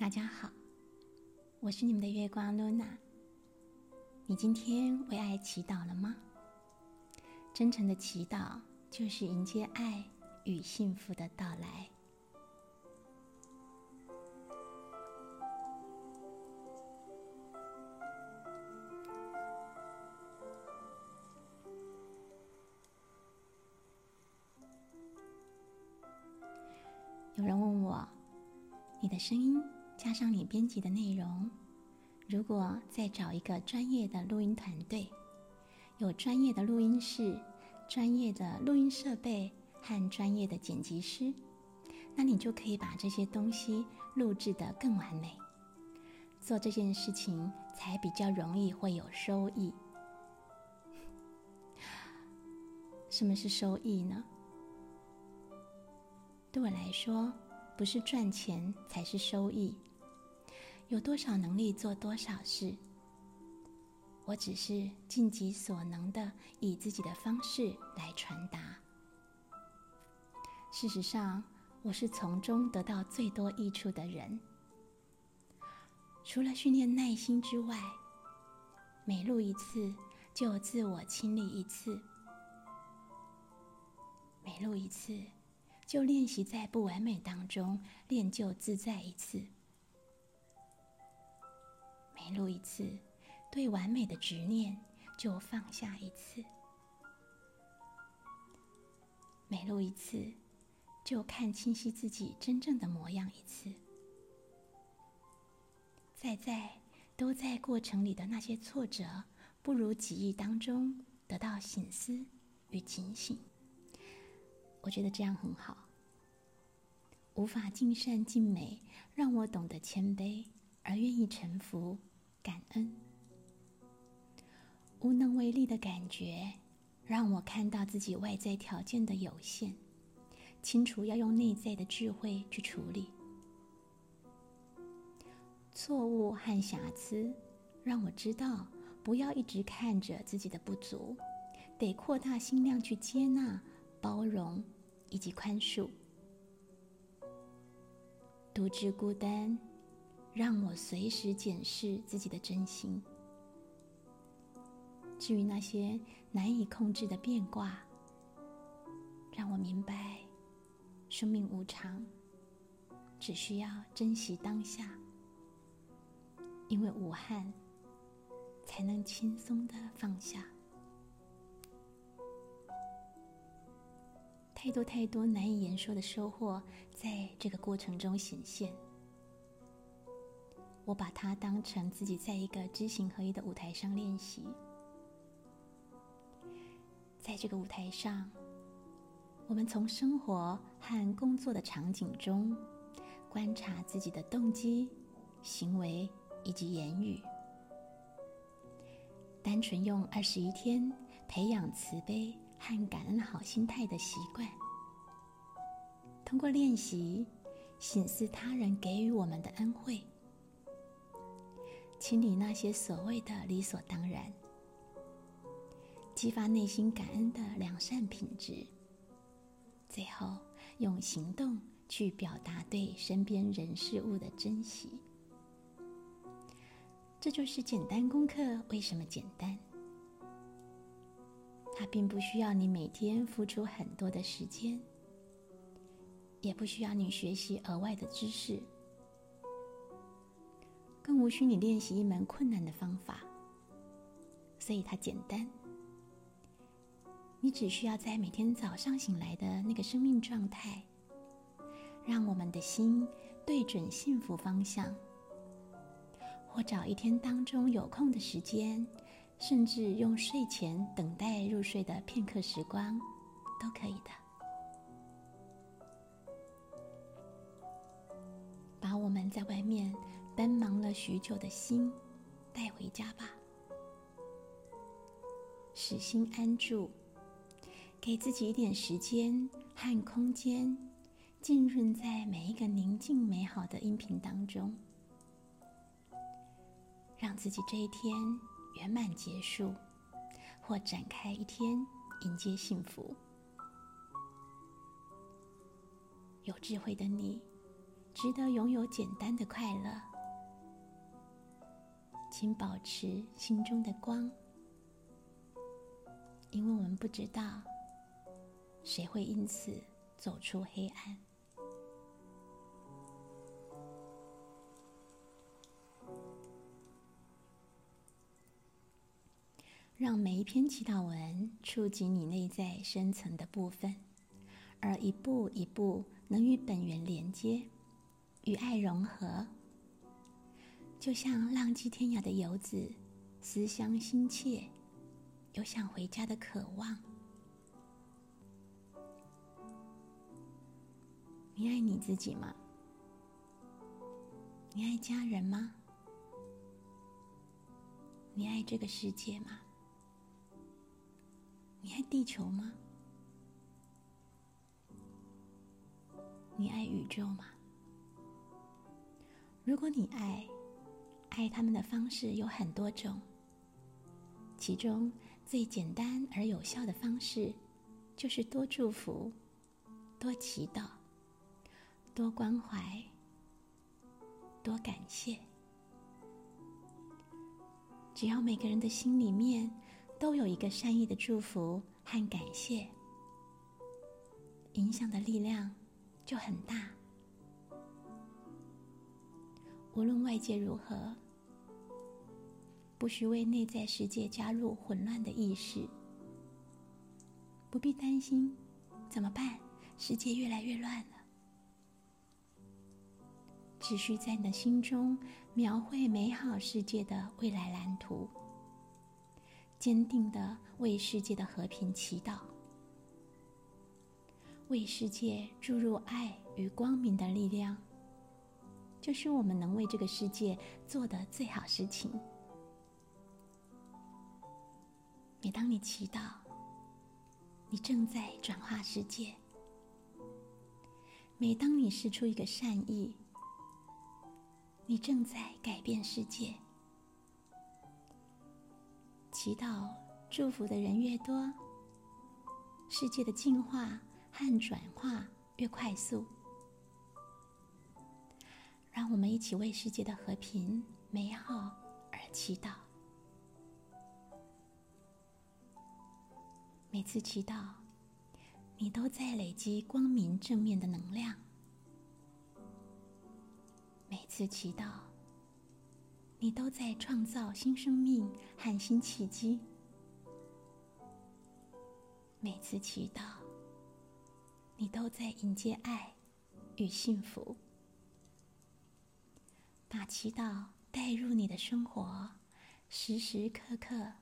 大家好，我是你们的月光露娜。你今天为爱祈祷了吗？真诚的祈祷就是迎接爱与幸福的到来。有人问我，你的声音。加上你编辑的内容，如果再找一个专业的录音团队，有专业的录音室、专业的录音设备和专业的剪辑师，那你就可以把这些东西录制得更完美。做这件事情才比较容易会有收益。什么是收益呢？对我来说，不是赚钱才是收益。有多少能力做多少事，我只是尽己所能的以自己的方式来传达。事实上，我是从中得到最多益处的人。除了训练耐心之外，每录一次就自我清理一次，每录一次就练习在不完美当中练就自在一次。每录一次，对完美的执念就放下一次；每录一次，就看清晰自己真正的模样一次。在在都在过程里的那些挫折，不如记忆当中得到醒思与警醒。我觉得这样很好。无法尽善尽美，让我懂得谦卑而愿意臣服。感恩，无能为力的感觉，让我看到自己外在条件的有限，清楚要用内在的智慧去处理。错误和瑕疵，让我知道不要一直看着自己的不足，得扩大心量去接纳、包容以及宽恕。独自孤单。让我随时检视自己的真心。至于那些难以控制的变卦，让我明白，生命无常，只需要珍惜当下，因为无憾，才能轻松的放下。太多太多难以言说的收获，在这个过程中显现。我把它当成自己在一个知行合一的舞台上练习，在这个舞台上，我们从生活和工作的场景中观察自己的动机、行为以及言语，单纯用二十一天培养慈悲和感恩好心态的习惯，通过练习，醒思他人给予我们的恩惠。清理那些所谓的理所当然，激发内心感恩的良善品质，最后用行动去表达对身边人事物的珍惜。这就是简单功课为什么简单？它并不需要你每天付出很多的时间，也不需要你学习额外的知识。更无需你练习一门困难的方法，所以它简单。你只需要在每天早上醒来的那个生命状态，让我们的心对准幸福方向，或找一天当中有空的时间，甚至用睡前等待入睡的片刻时光，都可以的。把我们在外面。奔忙了许久的心，带回家吧，使心安住，给自己一点时间和空间，浸润在每一个宁静美好的音频当中，让自己这一天圆满结束，或展开一天迎接幸福。有智慧的你。值得拥有简单的快乐。请保持心中的光，因为我们不知道谁会因此走出黑暗。让每一篇祈祷文触及你内在深层的部分，而一步一步能与本源连接，与爱融合。就像浪迹天涯的游子，思乡心切，有想回家的渴望。你爱你自己吗？你爱家人吗？你爱这个世界吗？你爱地球吗？你爱宇宙吗？如果你爱，爱他们的方式有很多种，其中最简单而有效的方式，就是多祝福、多祈祷、多关怀、多感谢。只要每个人的心里面都有一个善意的祝福和感谢，影响的力量就很大。无论外界如何，不需为内在世界加入混乱的意识。不必担心，怎么办？世界越来越乱了。只需在你的心中描绘美好世界的未来蓝图，坚定的为世界的和平祈祷，为世界注入爱与光明的力量。就是我们能为这个世界做的最好事情。每当你祈祷，你正在转化世界；每当你施出一个善意，你正在改变世界。祈祷、祝福的人越多，世界的进化和转化越快速。让我们一起为世界的和平、美好而祈祷。每次祈祷，你都在累积光明正面的能量；每次祈祷，你都在创造新生命和新契机；每次祈祷，你都在迎接爱与幸福。把祈祷带入你的生活，时时刻刻，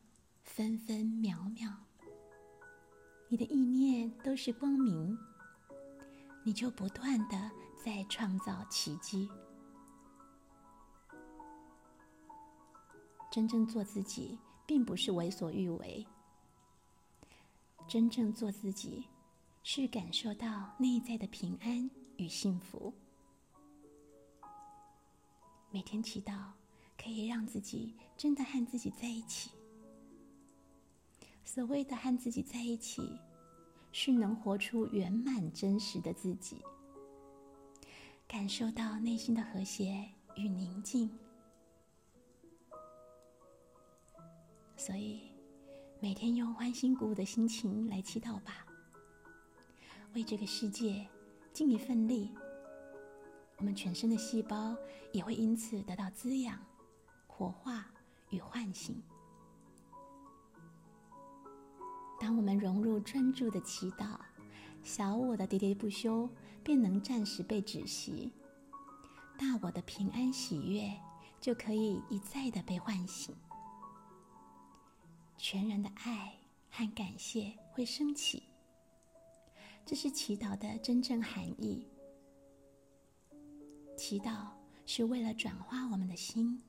分分秒秒，你的意念都是光明，你就不断的在创造奇迹。真正做自己，并不是为所欲为，真正做自己，是感受到内在的平安与幸福。每天祈祷，可以让自己真的和自己在一起。所谓的和自己在一起，是能活出圆满真实的自己，感受到内心的和谐与宁静。所以，每天用欢欣鼓舞的心情来祈祷吧，为这个世界尽一份力。我们全身的细胞也会因此得到滋养、活化与唤醒。当我们融入专注的祈祷，小我的喋喋不休便能暂时被止息，大我的平安喜悦就可以一再的被唤醒，全然的爱和感谢会升起。这是祈祷的真正含义。祈祷是为了转化我们的心。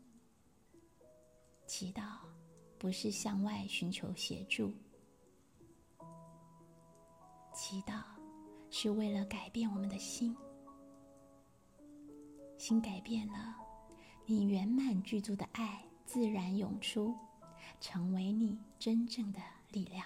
祈祷不是向外寻求协助，祈祷是为了改变我们的心。心改变了，你圆满具足的爱自然涌出，成为你真正的力量。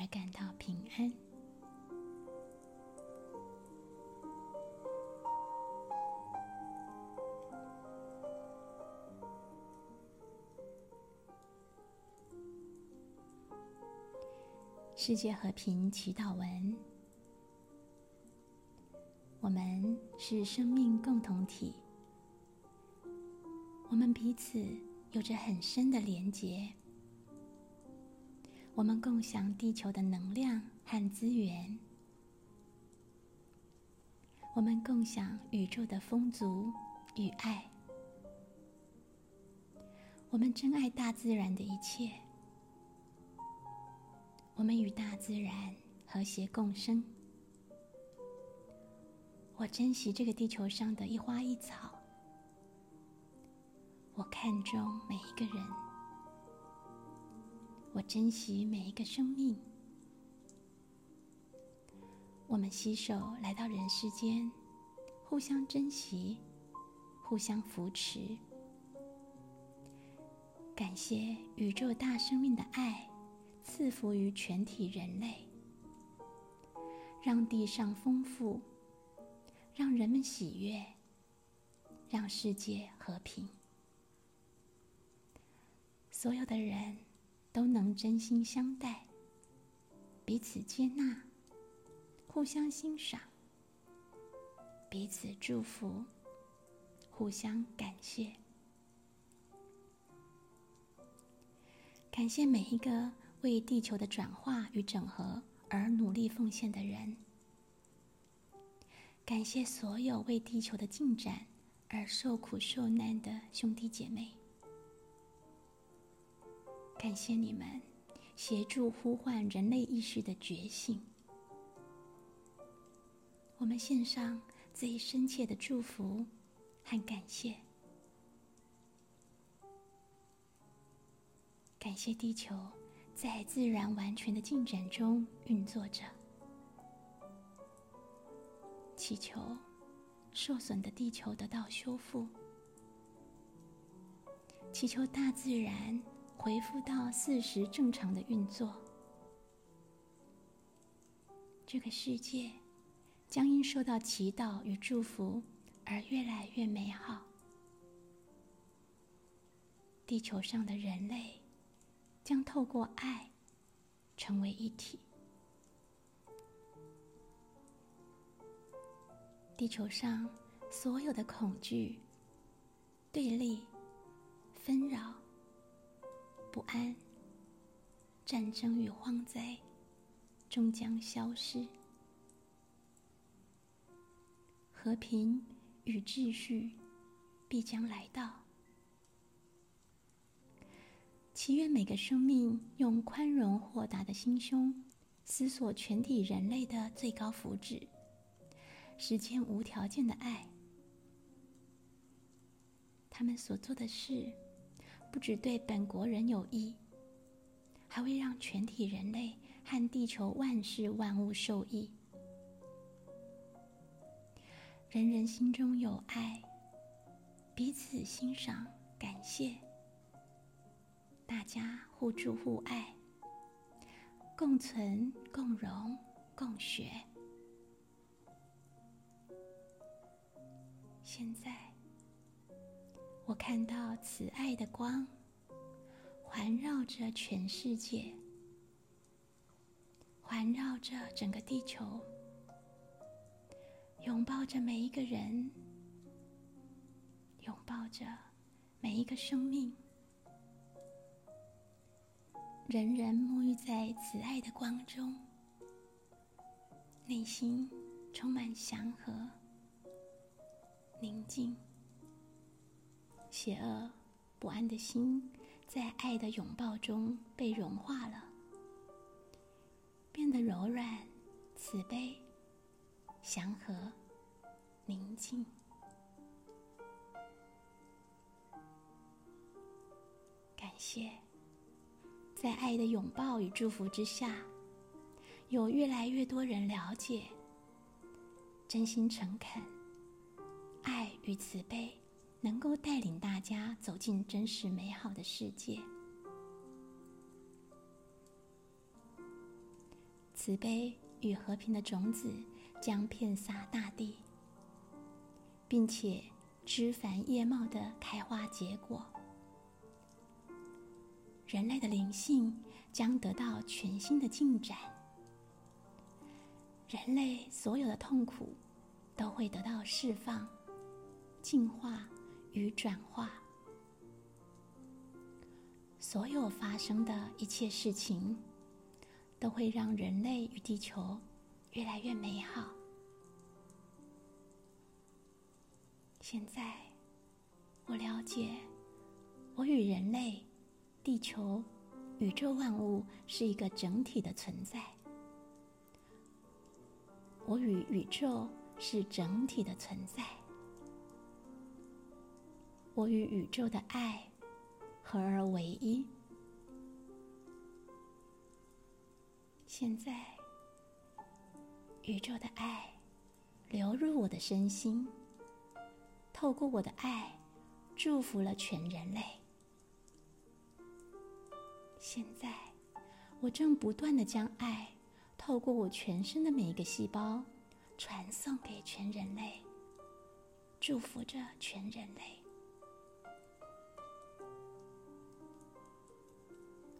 而感到平安。世界和平祈祷文：我们是生命共同体，我们彼此有着很深的连结。我们共享地球的能量和资源，我们共享宇宙的丰足与爱，我们珍爱大自然的一切，我们与大自然和谐共生。我珍惜这个地球上的一花一草，我看重每一个人。我珍惜每一个生命。我们携手来到人世间，互相珍惜，互相扶持。感谢宇宙大生命的爱赐福于全体人类，让地上丰富，让人们喜悦，让世界和平。所有的人。都能真心相待，彼此接纳，互相欣赏，彼此祝福，互相感谢。感谢每一个为地球的转化与整合而努力奉献的人，感谢所有为地球的进展而受苦受难的兄弟姐妹。感谢你们协助呼唤人类意识的觉醒。我们献上最深切的祝福和感谢。感谢地球在自然完全的进展中运作着，祈求受损的地球得到修复，祈求大自然。恢复到四时正常的运作，这个世界将因受到祈祷与祝福而越来越美好。地球上的人类将透过爱成为一体。地球上所有的恐惧、对立、纷扰。不安、战争与荒灾终将消失，和平与秩序必将来到。祈愿每个生命用宽容豁达的心胸，思索全体人类的最高福祉，实践无条件的爱。他们所做的事。不只对本国人有益，还会让全体人类和地球万事万物受益。人人心中有爱，彼此欣赏、感谢，大家互助互爱，共存、共荣、共学。现在，我看到慈爱的光环绕着全世界，环绕着整个地球，拥抱着每一个人，拥抱着每一个生命。人人沐浴在慈爱的光中，内心充满祥和。宁静，邪恶不安的心，在爱的拥抱中被融化了，变得柔软、慈悲、祥和、宁静。感谢，在爱的拥抱与祝福之下，有越来越多人了解，真心诚恳。爱与慈悲能够带领大家走进真实美好的世界。慈悲与和平的种子将遍洒大地，并且枝繁叶茂的开花结果。人类的灵性将得到全新的进展，人类所有的痛苦都会得到释放。净化与转化，所有发生的一切事情，都会让人类与地球越来越美好。现在，我了解，我与人类、地球、宇宙万物是一个整体的存在。我与宇宙是整体的存在。我与宇宙的爱合而为一。现在，宇宙的爱流入我的身心，透过我的爱，祝福了全人类。现在，我正不断的将爱透过我全身的每一个细胞，传送给全人类，祝福着全人类。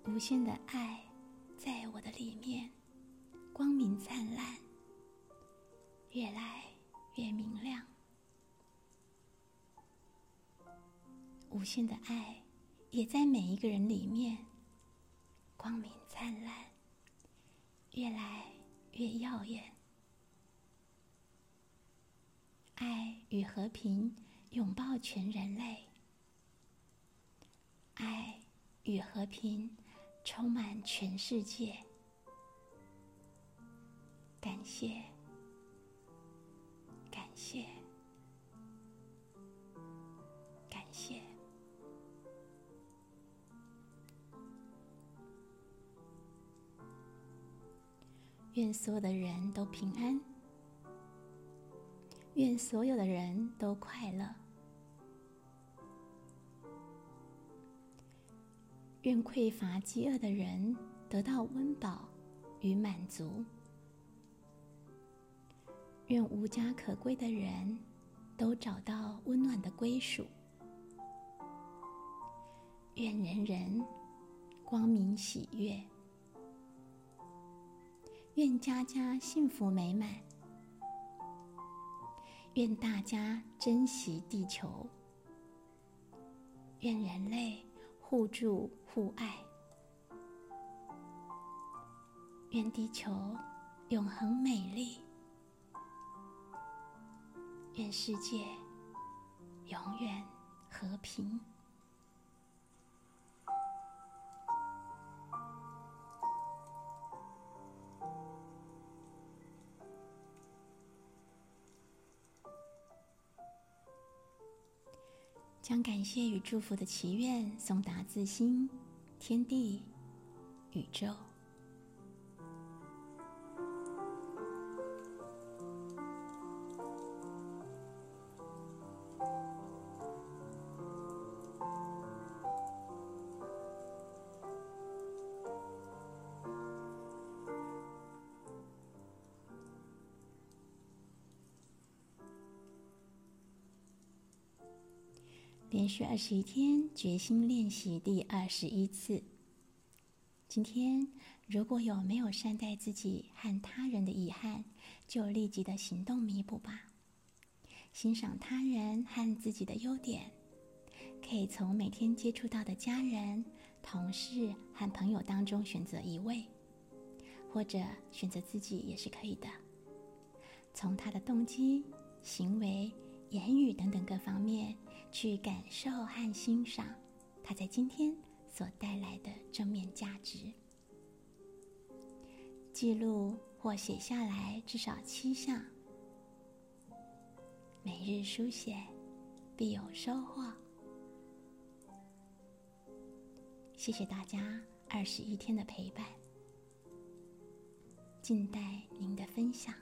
无限的爱在我的里面，光明灿烂，越来越明亮。无限的爱也在每一个人里面，光明灿烂，越来越耀眼。爱与和平拥抱全人类，爱与和平。充满全世界，感谢，感谢，感谢。愿所有的人都平安，愿所有的人都快乐。愿匮乏、饥饿的人得到温饱与满足；愿无家可归的人都找到温暖的归属；愿人人光明喜悦；愿家家幸福美满；愿大家珍惜地球；愿人类。互助互爱，愿地球永恒美丽，愿世界永远和平。切与祝福的祈愿送达自心、天地、宇宙。连续二十一天决心练习第二十一次。今天如果有没有善待自己和他人的遗憾，就立即的行动弥补吧。欣赏他人和自己的优点，可以从每天接触到的家人、同事和朋友当中选择一位，或者选择自己也是可以的。从他的动机、行为、言语等等各方面去感受和欣赏它在今天所带来的正面价值。记录或写下来至少七项。每日书写，必有收获。谢谢大家二十一天的陪伴，静待您的分享。